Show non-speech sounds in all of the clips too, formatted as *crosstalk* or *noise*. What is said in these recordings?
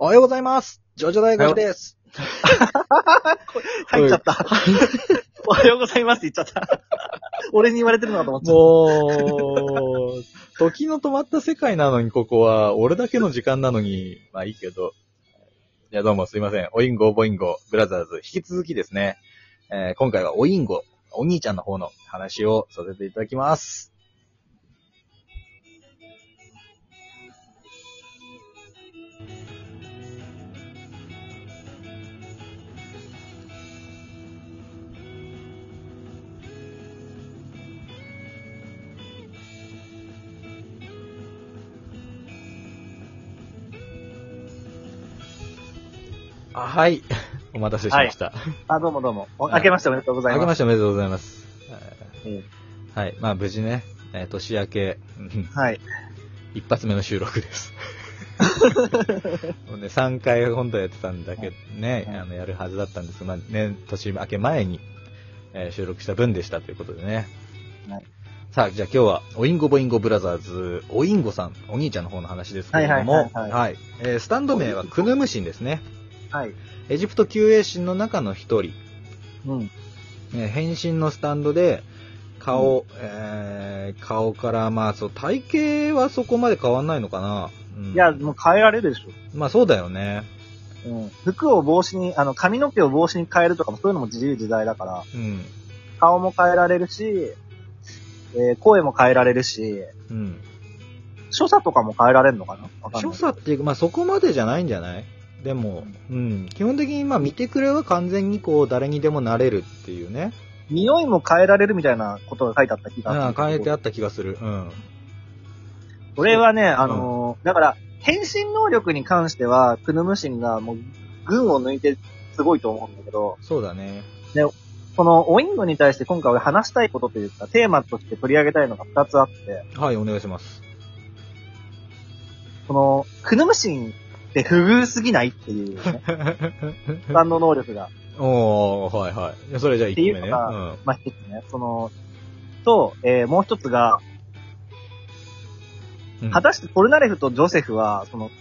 おはようございます。ジョジョ大学です。*laughs* 入っちゃった。おはようございますって言っちゃった。俺に言われてるのかと思っちゃっもう、時の止まった世界なのに、ここは、俺だけの時間なのに、まあいいけど。いや、どうもすいません。おインゴ、ボインゴ、ブラザーズ、引き続きですね、えー今回はおインゴ、お兄ちゃんの方の話をさせていただきます。あはい。*laughs* お待たせしました。た。あ、どうもどうも。明けましておめでとうござい明けま。ますしておめでとうございます。うんはい。まあ無事ね、えー年明け、うんはい。*laughs* 一発目の収録です。*laughs* もうね、3回本当はやってたんだけどね、はいあの、やるはずだったんですが、まあね、年明け前に、えー収録した分でしたということでね。はいさあ、じゃあ今日は、おインゴボインゴブラザーズ、おインゴさん、お兄ちゃんの方の話ですけれども、はいはいはいはいえースタンド名はクヌムシンですね。はい。エジプト救衛神の中の一人、うん。えー変身のスタンドで、顔、えー顔から、まあ、そう、体型はそこまで変わんないのかな。うんいや、もう変えられるでしょ。まあそうだよね。うん。服を帽子に、あの、髪の毛を帽子に変えるとかもそういうのも自由自在だから、うん。顔も変えられるし、えー声も変えられるし、うん。所作とかも変えられるのかな？ない所作っていうか、まあそこまでじゃないんじゃない？でも、うん。基本的に、まあ見てくれは完全にこう、誰にでもなれるっていうね。匂いも変えられるみたいなことが書いてあった気がする。ああ、変えてあった気がする。うん。俺はね、あのーだから、変身能力に関しては、クヌムシンがもう、群を抜いてすごいと思うんだけど、そうだね。このオインゴに対して今回俺話したいことというか、テーマとして取り上げたいのが2つあって、はい、お願いします。この、クヌムシンって不遇すぎないっていうね、スタンド能力が。おー、はいはいいや。それじゃあ1個目ね。っていうのがうん。まあ、一つね、その、と、えーもう一つが、うん果たしてポルナレフとジョセフは、その、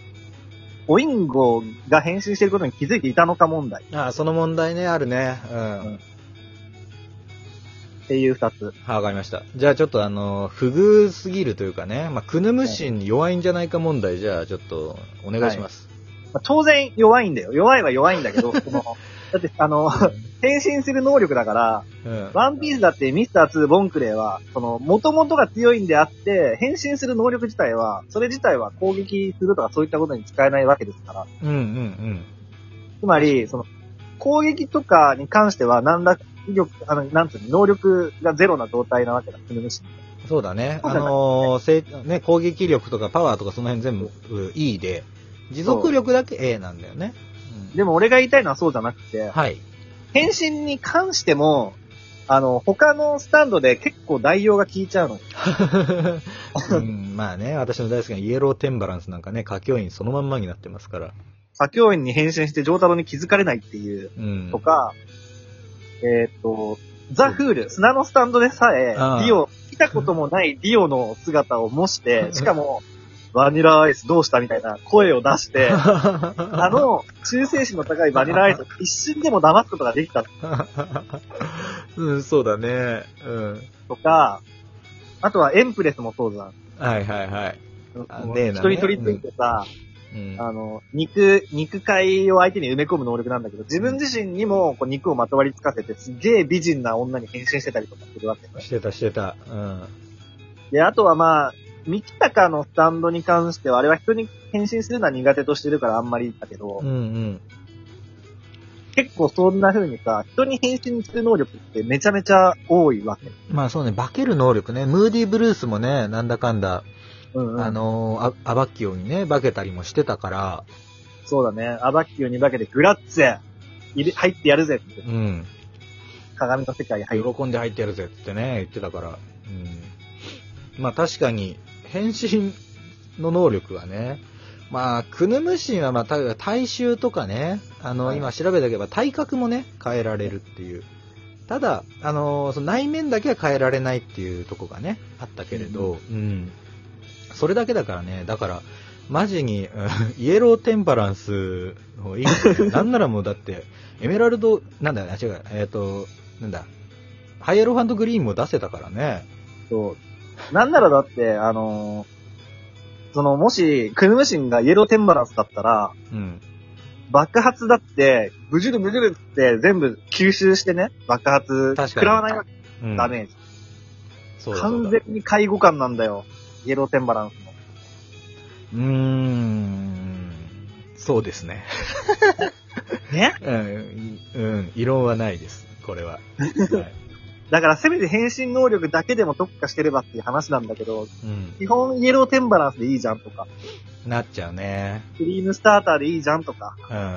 オインゴが変身していることに気づいていたのか問題ああ、その問題ね、あるね。うん。うんっていう二つ。はい、わかりました。じゃあちょっとあの、不遇すぎるというかね、まあ、クヌムシンに弱いんじゃないか問題、じゃあちょっと、お願いします。まあ当然弱いんだよ。弱いは弱いんだけど、*laughs* その、だってあの、変身する能力だから、うん。ワンピースだってミスター2ボンクレーは、その、元々が強いんであって、変身する能力自体は、それ自体は攻撃するとかそういったことに使えないわけですから。うんうんつまり、その、攻撃とかに関しては、何ら威力、あの、なんつうの、能力がゼロな状態なわけだ、クヌムシンうん。そうだね。あのーね、攻撃力とかパワーとかその辺全部うん E で、持続力だけ A なんだよね。うんでも俺が言いたいのはそうじゃなくて、はい。変身に関しても、あの、他のスタンドで結構代用が効いちゃうの。*laughs* うん、まあね、私の大好きなイエローテンバランスなんかね、歌教員そのまんまになってますから。作業員に変身して上太郎に気づかれないっていううん。とか、えーっと、ザ・フール、砂のスタンドでさえ、デああィオ、見たこともないディオの姿を模して、しかも、*laughs* バニラアイスどうしたみたいな声を出して、*laughs* ああ、の、忠誠心の高いバニラアイスを一瞬でも騙すことができた *laughs* うん、そうだね。うん。とか、あとはエンプレスもそうじゃん。はいはいはい。ねえなね人に取り付いてさ、うん。あの、肉、肉塊を相手に埋め込む能力なんだけど、自分自身にもこう肉をまとわりつかせて、すっげえ美人な女に変身してたりとかするわけね。してたしてた。うん。で、あとはまあ、ミキタカのスタンドに関しては、あれは人に変身するのは苦手としてるからあんまりだけど、うんうん。結構そんな風にさ、人に変身する能力ってめちゃめちゃ多いわけ。まあそうね、化ける能力ね。ムーディーブルースもね、なんだかんだ、うんうん。あのー、アアバッキオにね、化けたりもしてたから、そうだね。アバッキューに化けてグラッツェ入ってやるぜって、うん。鏡の世界に入る。喜んで入ってやるぜってね、言ってたから。うん。まあ確かに、変身の能力はね、まあ、クヌムシンはまあ、た体臭とかね、あの、はい今調べたけば体格もね、変えられるっていう。ただ、あのその内面だけは変えられないっていうとこがね、あったけれど、うん。それだけだからね、だから、マジに、うんイエローテンバランスのいい *laughs* なんならもうだって、エメラルド、なんだ、あ違う、えっ、と、なんだ、ハイエローグリーンも出せたからね。そう。なんならだって、あのーその、もし、クヌムシンがイエローテンバランスだったら、うん。爆発だって、ブジュルブジュルって全部吸収してね、爆発、食らわないわけ、うん、ダメージ。そう完全に介護官なんだよ。イエローテンバランスの。うーん、そうですね。*laughs* ね？*laughs* うん、うん、異論はないです、これは。*laughs* はいだからせめて変身能力だけでも特化してればっていう話なんだけど、うん、基本イエローテンバランスでいいじゃんとか、なっちゃうね。クリームスターターでいいじゃんとか、うんうん。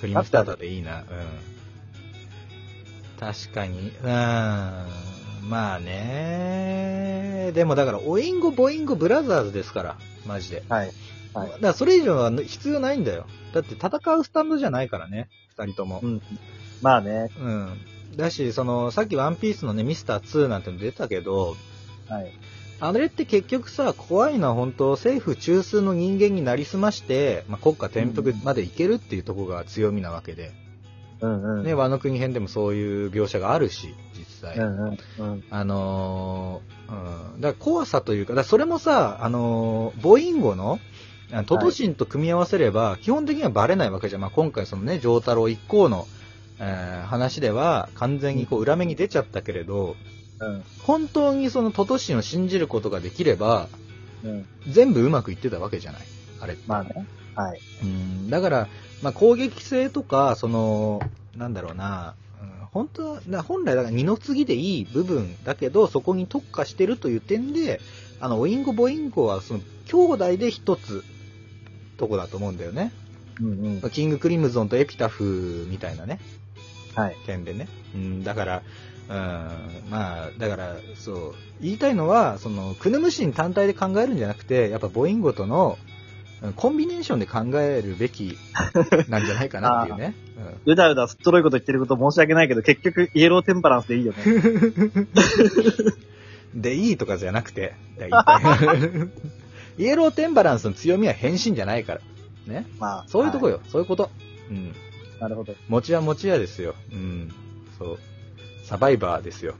クリームスターターでいいな。うん。確かに。うん。まあね。でもだから、オインゴ、ボインゴ、ブラザーズですから。マジで。はい。はいだからそれ以上は必要ないんだよ。だって戦うスタンドじゃないからね。二人ともう。ん。まあね。うん。だし、その、さっきワンピースのね、ミスター2なんての出たけど、はい。あれって結局さ、怖いのは本当、政府中枢の人間になりすまして、まあ、国家転覆までいけるっていうところが強みなわけで。うんうん。ね、和の国編でもそういう描写があるし、実際。うんうん。うん。あのーうん。だから怖さというか、だそれもさ、あのーボインゴの、あトトシンと組み合わせれば、基本的にはバレないわけじゃん。まあ、今回そのね、丈太郎一行の、えー話では完全にこう裏目に出ちゃったけれど、うん。本当にそのトトシンを信じることができれば、うん。全部うまくいってたわけじゃない。あれ。まあね。はい。うん、だから、まあ、攻撃性とか、その、なんだろうな、うん、本当は、な本来だから二の次でいい部分だけど、そこに特化してるという点で、あの、オインゴ、ボインゴは、その、兄弟で一つ、とこだと思うんだよね。うんうん。キングクリムゾンとエピタフみたいなね、はい。点でね。うん、だから、うん、まあ、だから、そう、言いたいのは、その、クヌムシン単体で考えるんじゃなくて、やっぱボインゴとの、うんコンビネーションで考えるべき *laughs* なんじゃないかなっていうね。うだうだすっとろいこと言ってること申し訳ないけど、結局イエローテンバランスでいいよね。う *laughs* んで、いいとかじゃなくて、大体 *laughs* イエローテンバランスの強みは変身じゃないから。ね。まあ。そういうとこよ。よ、そういうこと。うん。なるほど。持ちは持ち屋ですよ。うん。そう。サバイバーですよ。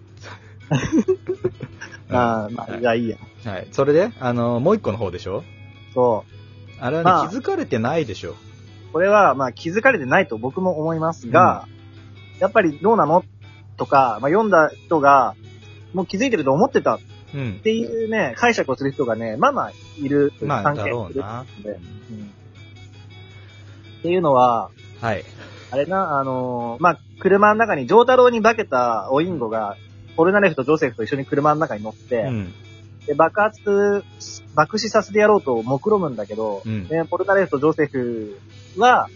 *laughs* ああ、まあ、じゃあいいや。はい。それで、あの、もう一個の方でしょ？そう。あれはね、まあ気づかれてないでしょ。これは、まあ気づかれてないと僕も思いますが、やっぱりどうなの？とか、まあ読んだ人が、もう気づいてると思ってたっうん。ていうね、解釈をする人がね、まあまあいる。まあ、関係だろうな。うんっていうのは、はい。あれな、あのーまあ、車の中に、ジョータロウに化けたオインゴが、ポルナレフとジョセフと一緒に車の中に乗って、うん。で、爆発、爆死させてやろうと目論むんだけど、うん。で、ポルナレフとジョセフは、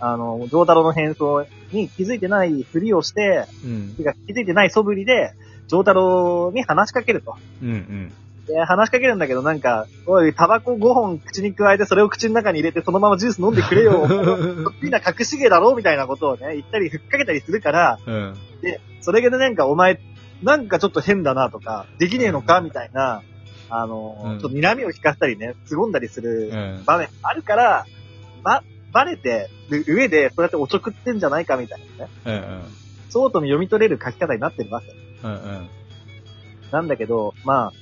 あの、ジョータロウの変装に気づいてないふりをして、うん。気づいてない素振りで、ジョータロウに話しかけると。うん。うん。で、話しかけるんだけど、なんか、おい、タバコ5本口に加えて、それを口の中に入れて、そのままジュース飲んでくれよ。そっぴな隠し芸だろみたいなことをね、言ったり、ふっかけたりするから、うん。で、それでなんか、お前、なんかちょっと変だなとか、できねえのかみたいな、あの、うんちょっと睨みを引かせたりね、凄んだりするうん。場面あるから、ば、バレてる上で、そうやっておちょくってんじゃないかみたいなね。うん。うん。そうとも読み取れる書き方になってるわけ。うん。うん。なんだけど、まあ、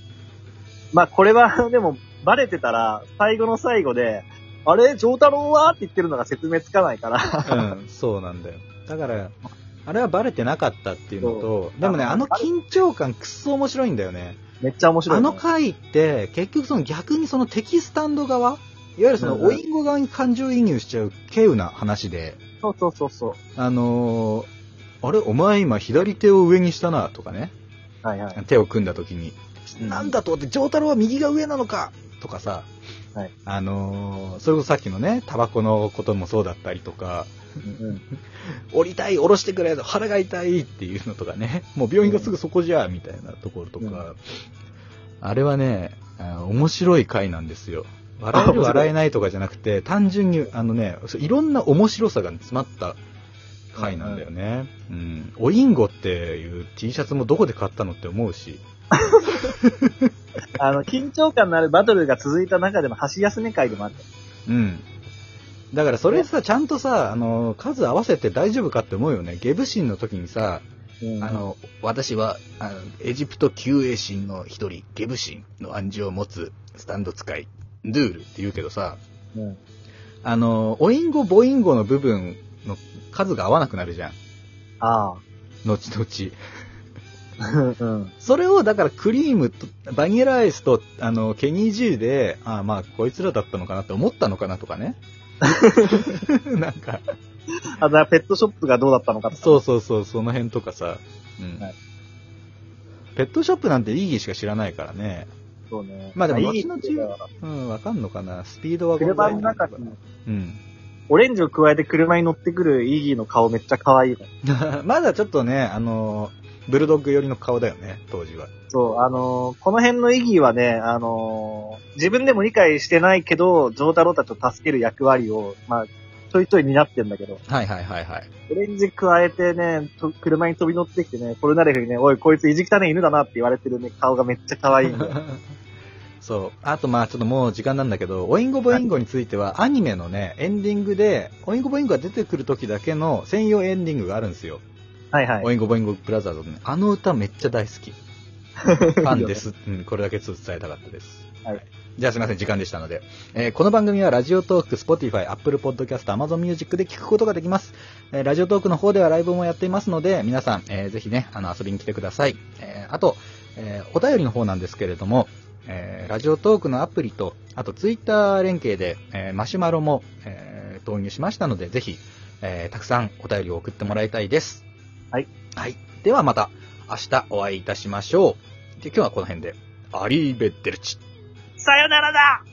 まあこれはでもバレてたら最後の最後で、あれ、ジョータロウは？って言ってるのが説明つかないから。うん、そうなんだよ。だから、あれはバレてなかったっていうのと、でもね、ああの緊張感くっそ面白いんだよね。めっちゃ面白い、あね。の回って、結局その逆にその敵スタンド側、いわゆるそのうんうんオインゴ側に感情移入しちゃう稀有な話で、そうそうそうそう。あのーあれ、お前今左手を上にしたな、とかね。はいはい。手を組んだ時に、うんなんだとって、ジョータロは右が上なのかとかさ、はいあのーそれこそさっきのね、タバコのこともそうだったりとか、うんうん降りたい、降ろしてくれ、腹が痛いっていうのとかね、もう病院がすぐそこじゃ、みたいなところとか、うんあれはね、あ面白い回なんですよ。笑える笑えないとかじゃなくて、単純に、あのね、いろんな面白さが詰まった回なんだよね。うん。おインゴっていう T シャツもどこで買ったのって思うし、*laughs* あの、緊張感のあるバトルが続いた中での箸休め会でもあった。うん。だからそれさ、ちゃんとさ、あの、数合わせて大丈夫かって思うよね。ゲブ神の時にさ、うんあ、の、私は、あの、エジプト救衛神の一人、ゲブ神の暗示を持つスタンド使い、ドゥールって言うけどさ、うん。あの、オインゴ、ボインゴの部分の数が合わなくなるじゃん。あ後々。あ。うん。それを、だからクリームと、バニラアイスと、あの、ケニー G で、あまあ、こいつらだったのかなって思ったのかなとかね。*laughs* なんか、あとはペットショップがどうだったのかとか。そうそうそう、その辺とかさ。うん。はいペットショップなんてイーギーしか知らないからね。そうね。まあでも後々うん、わかんのかな。スピードは車の中にうん。オレンジを加えて車に乗ってくるイギーの顔めっちゃ可愛い。*laughs* まだちょっとね、あの、ブルドッグ寄りの顔だよね、当時は。そう、あのーこの辺のイギーはね、あのー自分でも理解してないけど、ジョータロたちを助ける役割を、まあ、ちょいちょい担ってんだけど、はいはいはいはい。オレンジ加えてね、と車に飛び乗ってきてね、ポルナレフにね、おい、こいつ意地汚ね犬だなって言われてるね、顔がめっちゃ可愛いんだよ。*laughs* そう。あとまあちょっともう時間なんだけど、オインゴボインゴについてはアニメのね、エンディングで、オインゴボインゴが出てくる時だけの専用エンディングがあるんですよ。はいはい。オインゴボインゴブラザーズのね。あの歌めっちゃ大好き。*laughs* ファンです。うん、これだけちょっと伝えたかったです。はい。じゃあすいません、時間でしたので。えーこの番組はラジオトーク、Spotify、Apple Podcast、Amazon Music で聞くことができます。えーラジオトークの方ではライブもやっていますので、皆さん、えーぜひね、あの、遊びに来てください。えーあと、えーお便りの方なんですけれども、えーラジオトークのアプリと、あとツイッター連携で、えーマシュマロも、えー導入しましたので、ぜひ、えーたくさんお便りを送ってもらいたいです。はい。はい。ではまた、明日お会いいたしましょう。で今日はこの辺で、アリーベッデルチ。さよならだ